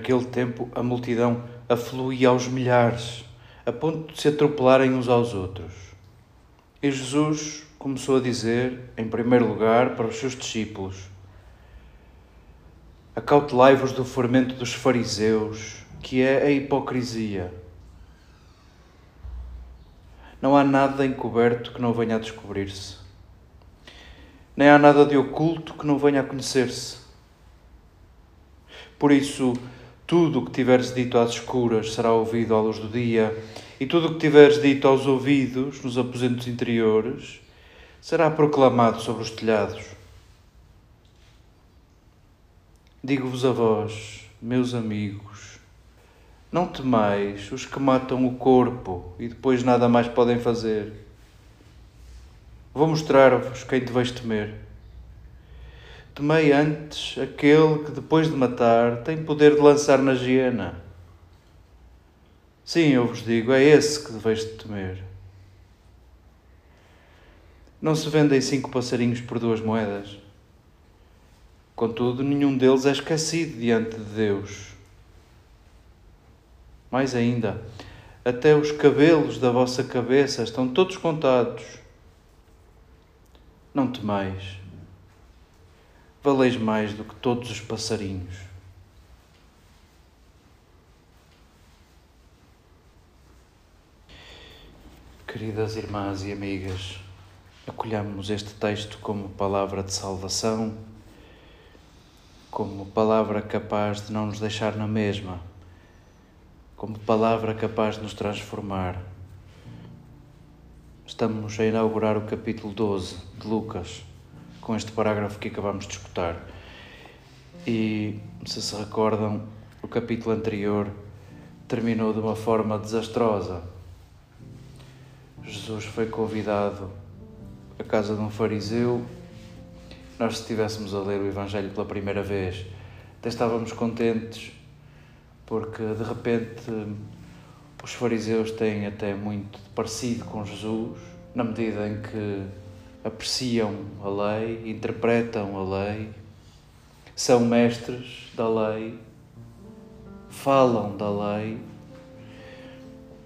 Naquele tempo, a multidão afluía aos milhares, a ponto de se atropelarem uns aos outros. E Jesus começou a dizer, em primeiro lugar, para os seus discípulos: Acautelai-vos do fermento dos fariseus, que é a hipocrisia. Não há nada encoberto que não venha a descobrir-se, nem há nada de oculto que não venha a conhecer-se. Por isso, tudo o que tiveres dito às escuras será ouvido à luz do dia, e tudo o que tiveres dito aos ouvidos, nos aposentos interiores, será proclamado sobre os telhados. Digo-vos a vós, meus amigos, não temais os que matam o corpo e depois nada mais podem fazer. Vou mostrar-vos quem deveis temer. Temei antes aquele que, depois de matar, tem poder de lançar na hiena. Sim, eu vos digo, é esse que deveis de temer. Não se vendem cinco passarinhos por duas moedas. Contudo, nenhum deles é esquecido diante de Deus. Mais ainda, até os cabelos da vossa cabeça estão todos contados. Não temais valeis mais do que todos os passarinhos. Queridas irmãs e amigas, acolhamos este texto como palavra de salvação, como palavra capaz de não nos deixar na mesma, como palavra capaz de nos transformar. Estamos a inaugurar o capítulo 12 de Lucas com este parágrafo que acabamos de escutar. E, se se recordam, o capítulo anterior terminou de uma forma desastrosa. Jesus foi convidado à casa de um fariseu. Nós, se estivéssemos a ler o Evangelho pela primeira vez, até estávamos contentes, porque de repente os fariseus têm até muito parecido com Jesus, na medida em que apreciam a lei, interpretam a lei, são mestres da lei, falam da lei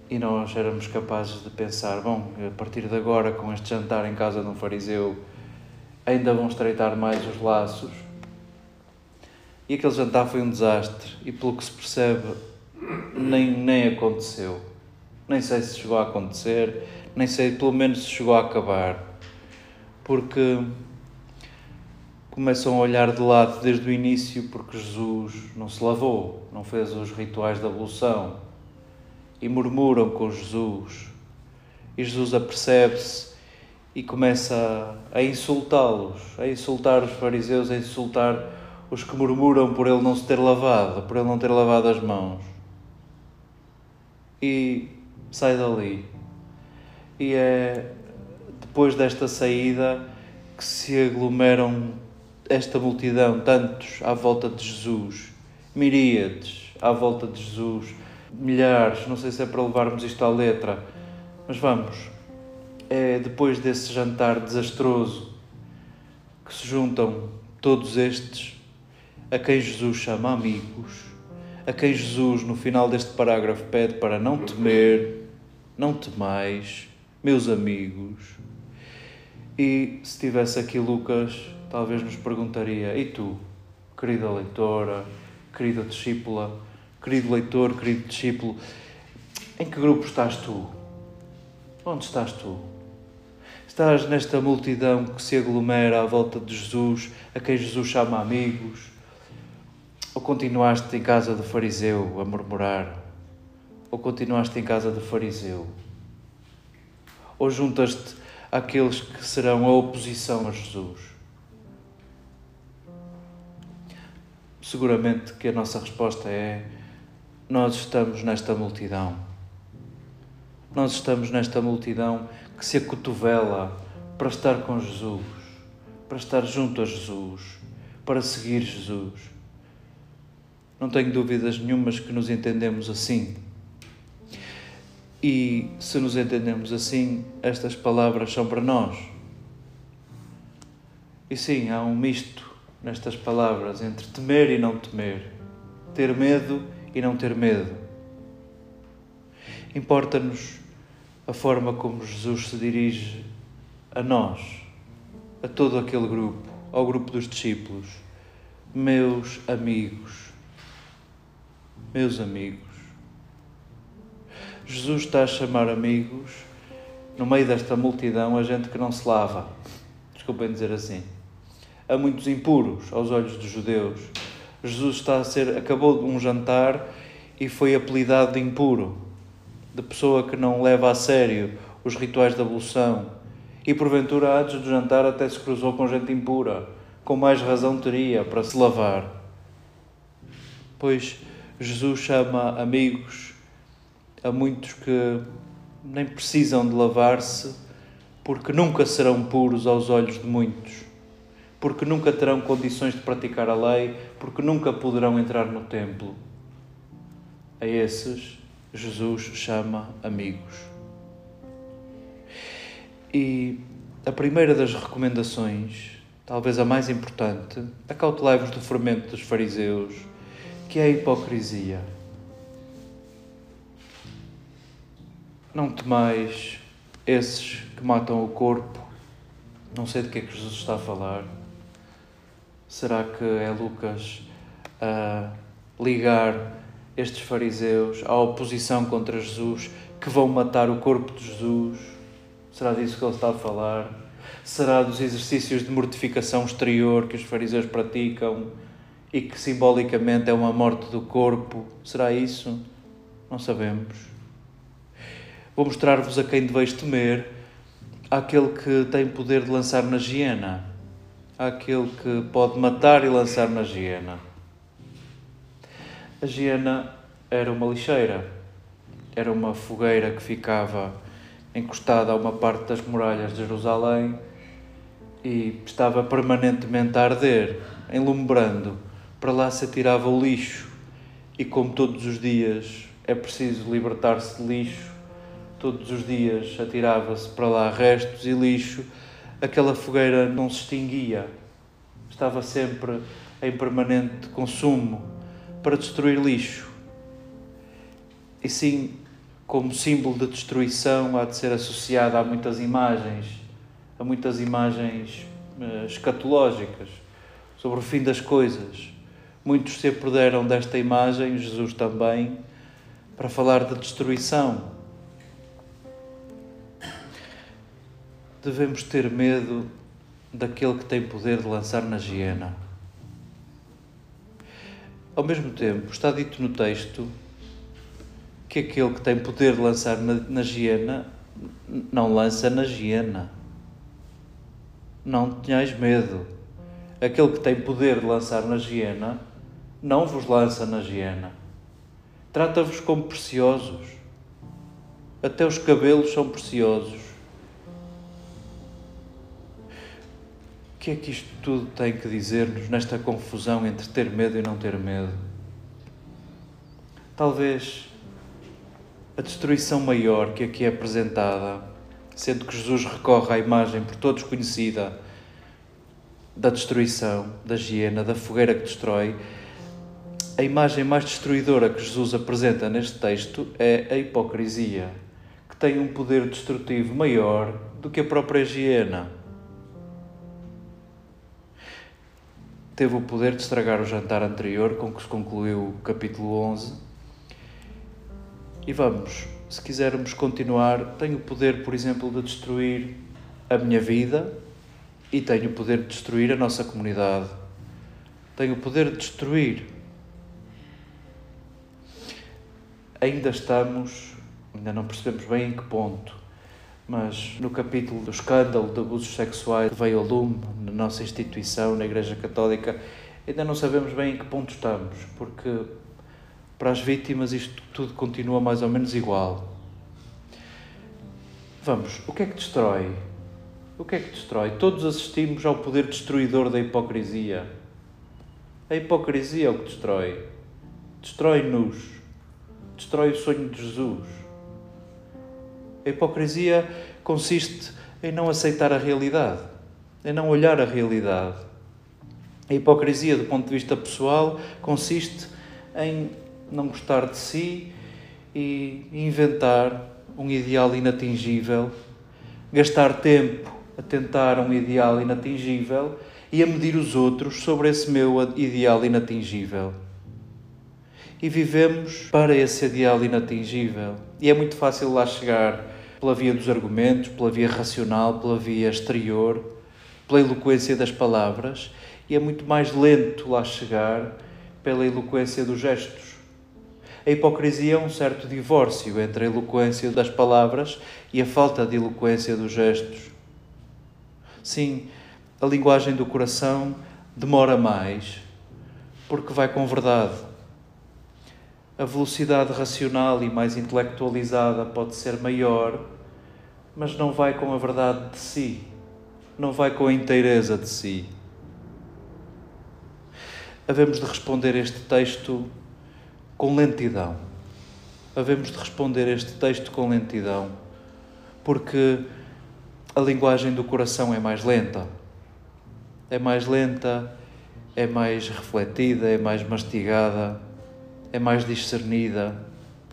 e nós éramos capazes de pensar: bom, a partir de agora, com este jantar em casa de um fariseu, ainda vão estreitar mais os laços. E aquele jantar foi um desastre, e pelo que se percebe, nem, nem aconteceu. Nem sei se chegou a acontecer, nem sei, pelo menos se chegou a acabar porque começam a olhar de lado desde o início porque Jesus não se lavou, não fez os rituais da ablução e murmuram com Jesus. E Jesus apercebe-se e começa a insultá-los, a insultar os fariseus, a insultar os que murmuram por ele não se ter lavado, por ele não ter lavado as mãos. E sai dali. E é depois desta saída que se aglomeram esta multidão, tantos à volta de Jesus, miríades à volta de Jesus, milhares, não sei se é para levarmos isto à letra, mas vamos. É depois desse jantar desastroso que se juntam todos estes a quem Jesus chama amigos, a quem Jesus, no final deste parágrafo, pede para não temer, não temais, meus amigos. E se tivesse aqui Lucas, talvez nos perguntaria: e tu, querida leitora, querida discípula, querido leitor, querido discípulo, em que grupo estás tu? Onde estás tu? Estás nesta multidão que se aglomera à volta de Jesus, a quem Jesus chama amigos? Ou continuaste em casa do fariseu a murmurar? Ou continuaste em casa do fariseu? Ou juntas-te àqueles que serão a oposição a Jesus? Seguramente que a nossa resposta é nós estamos nesta multidão. Nós estamos nesta multidão que se acotovela para estar com Jesus, para estar junto a Jesus, para seguir Jesus. Não tenho dúvidas nenhumas que nos entendemos assim. E se nos entendemos assim, estas palavras são para nós. E sim, há um misto nestas palavras entre temer e não temer, ter medo e não ter medo. Importa-nos a forma como Jesus se dirige a nós, a todo aquele grupo, ao grupo dos discípulos, meus amigos. Meus amigos. Jesus está a chamar amigos no meio desta multidão a gente que não se lava. Desculpem dizer assim. Há muitos impuros aos olhos dos judeus Jesus está a ser, acabou de um jantar e foi apelidado de impuro, de pessoa que não leva a sério os rituais da ablução. E porventura, antes do jantar, até se cruzou com gente impura, com mais razão teria para se lavar. Pois Jesus chama amigos a muitos que nem precisam de lavar-se, porque nunca serão puros aos olhos de muitos porque nunca terão condições de praticar a lei, porque nunca poderão entrar no templo. A esses, Jesus chama amigos. E a primeira das recomendações, talvez a mais importante, acautelai-vos do fermento dos fariseus, que é a hipocrisia. Não temais esses que matam o corpo. Não sei de que é que Jesus está a falar Será que é Lucas a ligar estes fariseus à oposição contra Jesus que vão matar o corpo de Jesus? Será disso que ele está a falar? Será dos exercícios de mortificação exterior que os fariseus praticam e que simbolicamente é uma morte do corpo? Será isso? Não sabemos. Vou mostrar-vos a quem deveis temer, aquele que tem poder de lançar na hiena àquele que pode matar e lançar na hiena. A hiena era uma lixeira, era uma fogueira que ficava encostada a uma parte das muralhas de Jerusalém e estava permanentemente a arder, enlumbrando. Para lá se atirava o lixo e, como todos os dias é preciso libertar-se de lixo, todos os dias atirava-se para lá restos e lixo aquela fogueira não se extinguia, estava sempre em permanente consumo para destruir lixo. E sim, como símbolo de destruição, há de ser associada a muitas imagens, a muitas imagens uh, escatológicas sobre o fim das coisas. Muitos se apoderam desta imagem, Jesus também, para falar de destruição devemos ter medo daquele que tem poder de lançar na hiena. Ao mesmo tempo, está dito no texto que aquele que tem poder de lançar na, na hiena não lança na hiena. não tenhais medo. Aquele que tem poder de lançar na hiena, não vos lança na hiena. Trata-vos como preciosos. Até os cabelos são preciosos. Que é que isto tudo tem que dizer-nos nesta confusão entre ter medo e não ter medo? Talvez a destruição maior que aqui é apresentada, sendo que Jesus recorre à imagem por todos conhecida da destruição, da hiena, da fogueira que destrói, a imagem mais destruidora que Jesus apresenta neste texto é a hipocrisia, que tem um poder destrutivo maior do que a própria hiena. Teve o poder de estragar o jantar anterior com que se concluiu o capítulo 11. E vamos, se quisermos continuar, tem o poder, por exemplo, de destruir a minha vida e tem o poder de destruir a nossa comunidade. Tem o poder de destruir ainda estamos, ainda não percebemos bem em que ponto, mas no capítulo do escândalo de abusos sexuais que veio ao lume na nossa instituição, na Igreja Católica, ainda não sabemos bem em que ponto estamos, porque para as vítimas isto tudo continua mais ou menos igual. Vamos, o que é que destrói? O que é que destrói? Todos assistimos ao poder destruidor da hipocrisia. A hipocrisia é o que destrói. Destrói-nos destrói o sonho de Jesus. A hipocrisia consiste em não aceitar a realidade, em não olhar a realidade. A hipocrisia, do ponto de vista pessoal, consiste em não gostar de si e inventar um ideal inatingível, gastar tempo a tentar um ideal inatingível e a medir os outros sobre esse meu ideal inatingível e vivemos para esse ideal inatingível. E é muito fácil lá chegar pela via dos argumentos, pela via racional, pela via exterior, pela eloquência das palavras, e é muito mais lento lá chegar pela eloquência dos gestos. A hipocrisia é um certo divórcio entre a eloquência das palavras e a falta de eloquência dos gestos. Sim, a linguagem do coração demora mais, porque vai com verdade a velocidade racional e mais intelectualizada pode ser maior, mas não vai com a verdade de si, não vai com a inteireza de si. Havemos de responder este texto com lentidão. Havemos de responder este texto com lentidão, porque a linguagem do coração é mais lenta. É mais lenta, é mais refletida, é mais mastigada é mais discernida.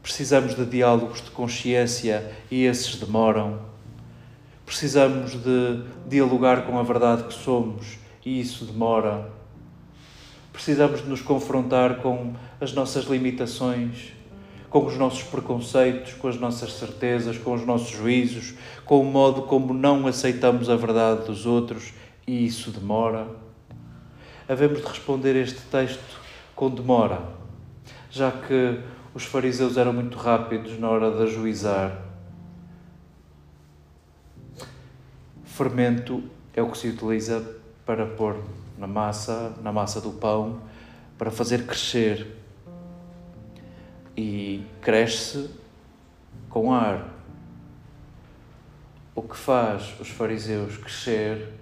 Precisamos de diálogos de consciência e esses demoram. Precisamos de dialogar com a verdade que somos e isso demora. Precisamos de nos confrontar com as nossas limitações, com os nossos preconceitos, com as nossas certezas, com os nossos juízos, com o modo como não aceitamos a verdade dos outros e isso demora. Havemos de responder este texto com demora já que os fariseus eram muito rápidos na hora de ajuizar. Fermento é o que se utiliza para pôr na massa, na massa do pão, para fazer crescer. E cresce com ar. O que faz os fariseus crescer,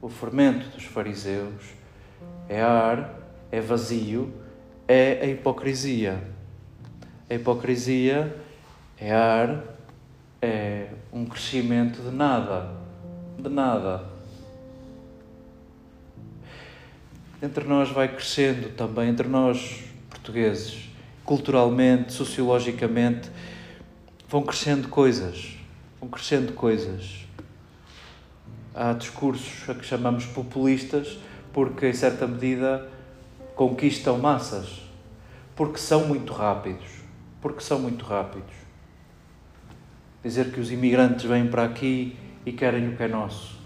o fermento dos fariseus, é ar, é vazio é a hipocrisia. A hipocrisia é ar, é um crescimento de nada, de nada. Entre nós vai crescendo também, entre nós portugueses, culturalmente, sociologicamente, vão crescendo coisas, vão crescendo coisas. Há discursos a que chamamos populistas, porque em certa medida conquistam massas, porque são muito rápidos, porque são muito rápidos. Dizer que os imigrantes vêm para aqui e querem o que é nosso.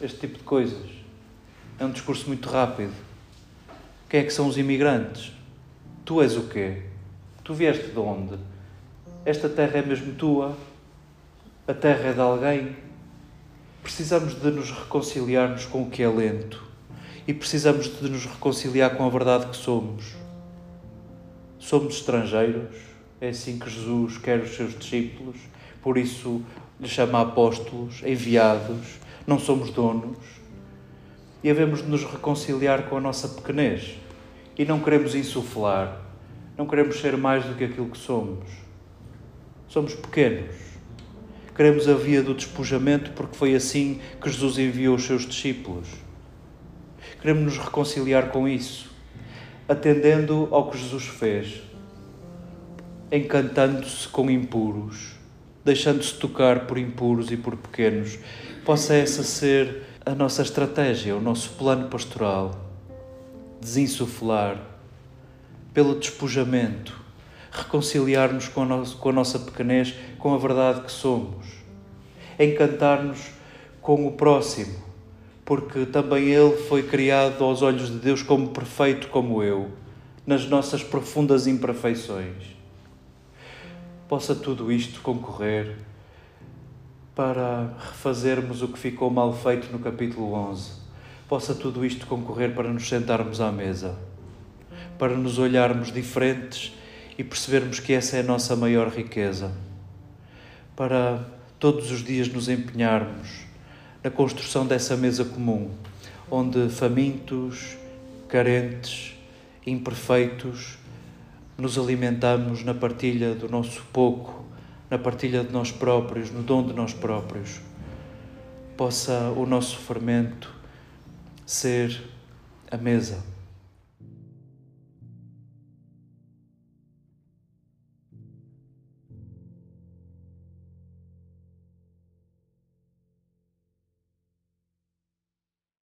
Este tipo de coisas. É um discurso muito rápido. Quem é que são os imigrantes? Tu és o quê? Tu vieste de onde? Esta terra é mesmo tua? A terra é de alguém? Precisamos de nos reconciliarmos com o que é lento e precisamos de nos reconciliar com a verdade que somos. Somos estrangeiros, é assim que Jesus quer os seus discípulos, por isso lhes chama apóstolos, enviados, não somos donos. E havemos de nos reconciliar com a nossa pequenez e não queremos insuflar, não queremos ser mais do que aquilo que somos. Somos pequenos. Queremos a via do despojamento porque foi assim que Jesus enviou os seus discípulos. Queremos nos reconciliar com isso, atendendo ao que Jesus fez, encantando-se com impuros, deixando-se tocar por impuros e por pequenos. Possa essa ser a nossa estratégia, o nosso plano pastoral. Desinsuflar, pelo despojamento, reconciliar-nos com, com a nossa pequenez, com a verdade que somos, encantar-nos com o próximo, porque também ele foi criado aos olhos de Deus como perfeito como eu, nas nossas profundas imperfeições. Possa tudo isto concorrer para refazermos o que ficou mal feito no capítulo 11. Possa tudo isto concorrer para nos sentarmos à mesa, para nos olharmos diferentes e percebermos que essa é a nossa maior riqueza. Para todos os dias nos empenharmos na construção dessa mesa comum, onde famintos, carentes, imperfeitos, nos alimentamos na partilha do nosso pouco, na partilha de nós próprios, no dom de nós próprios. Possa o nosso fermento ser a mesa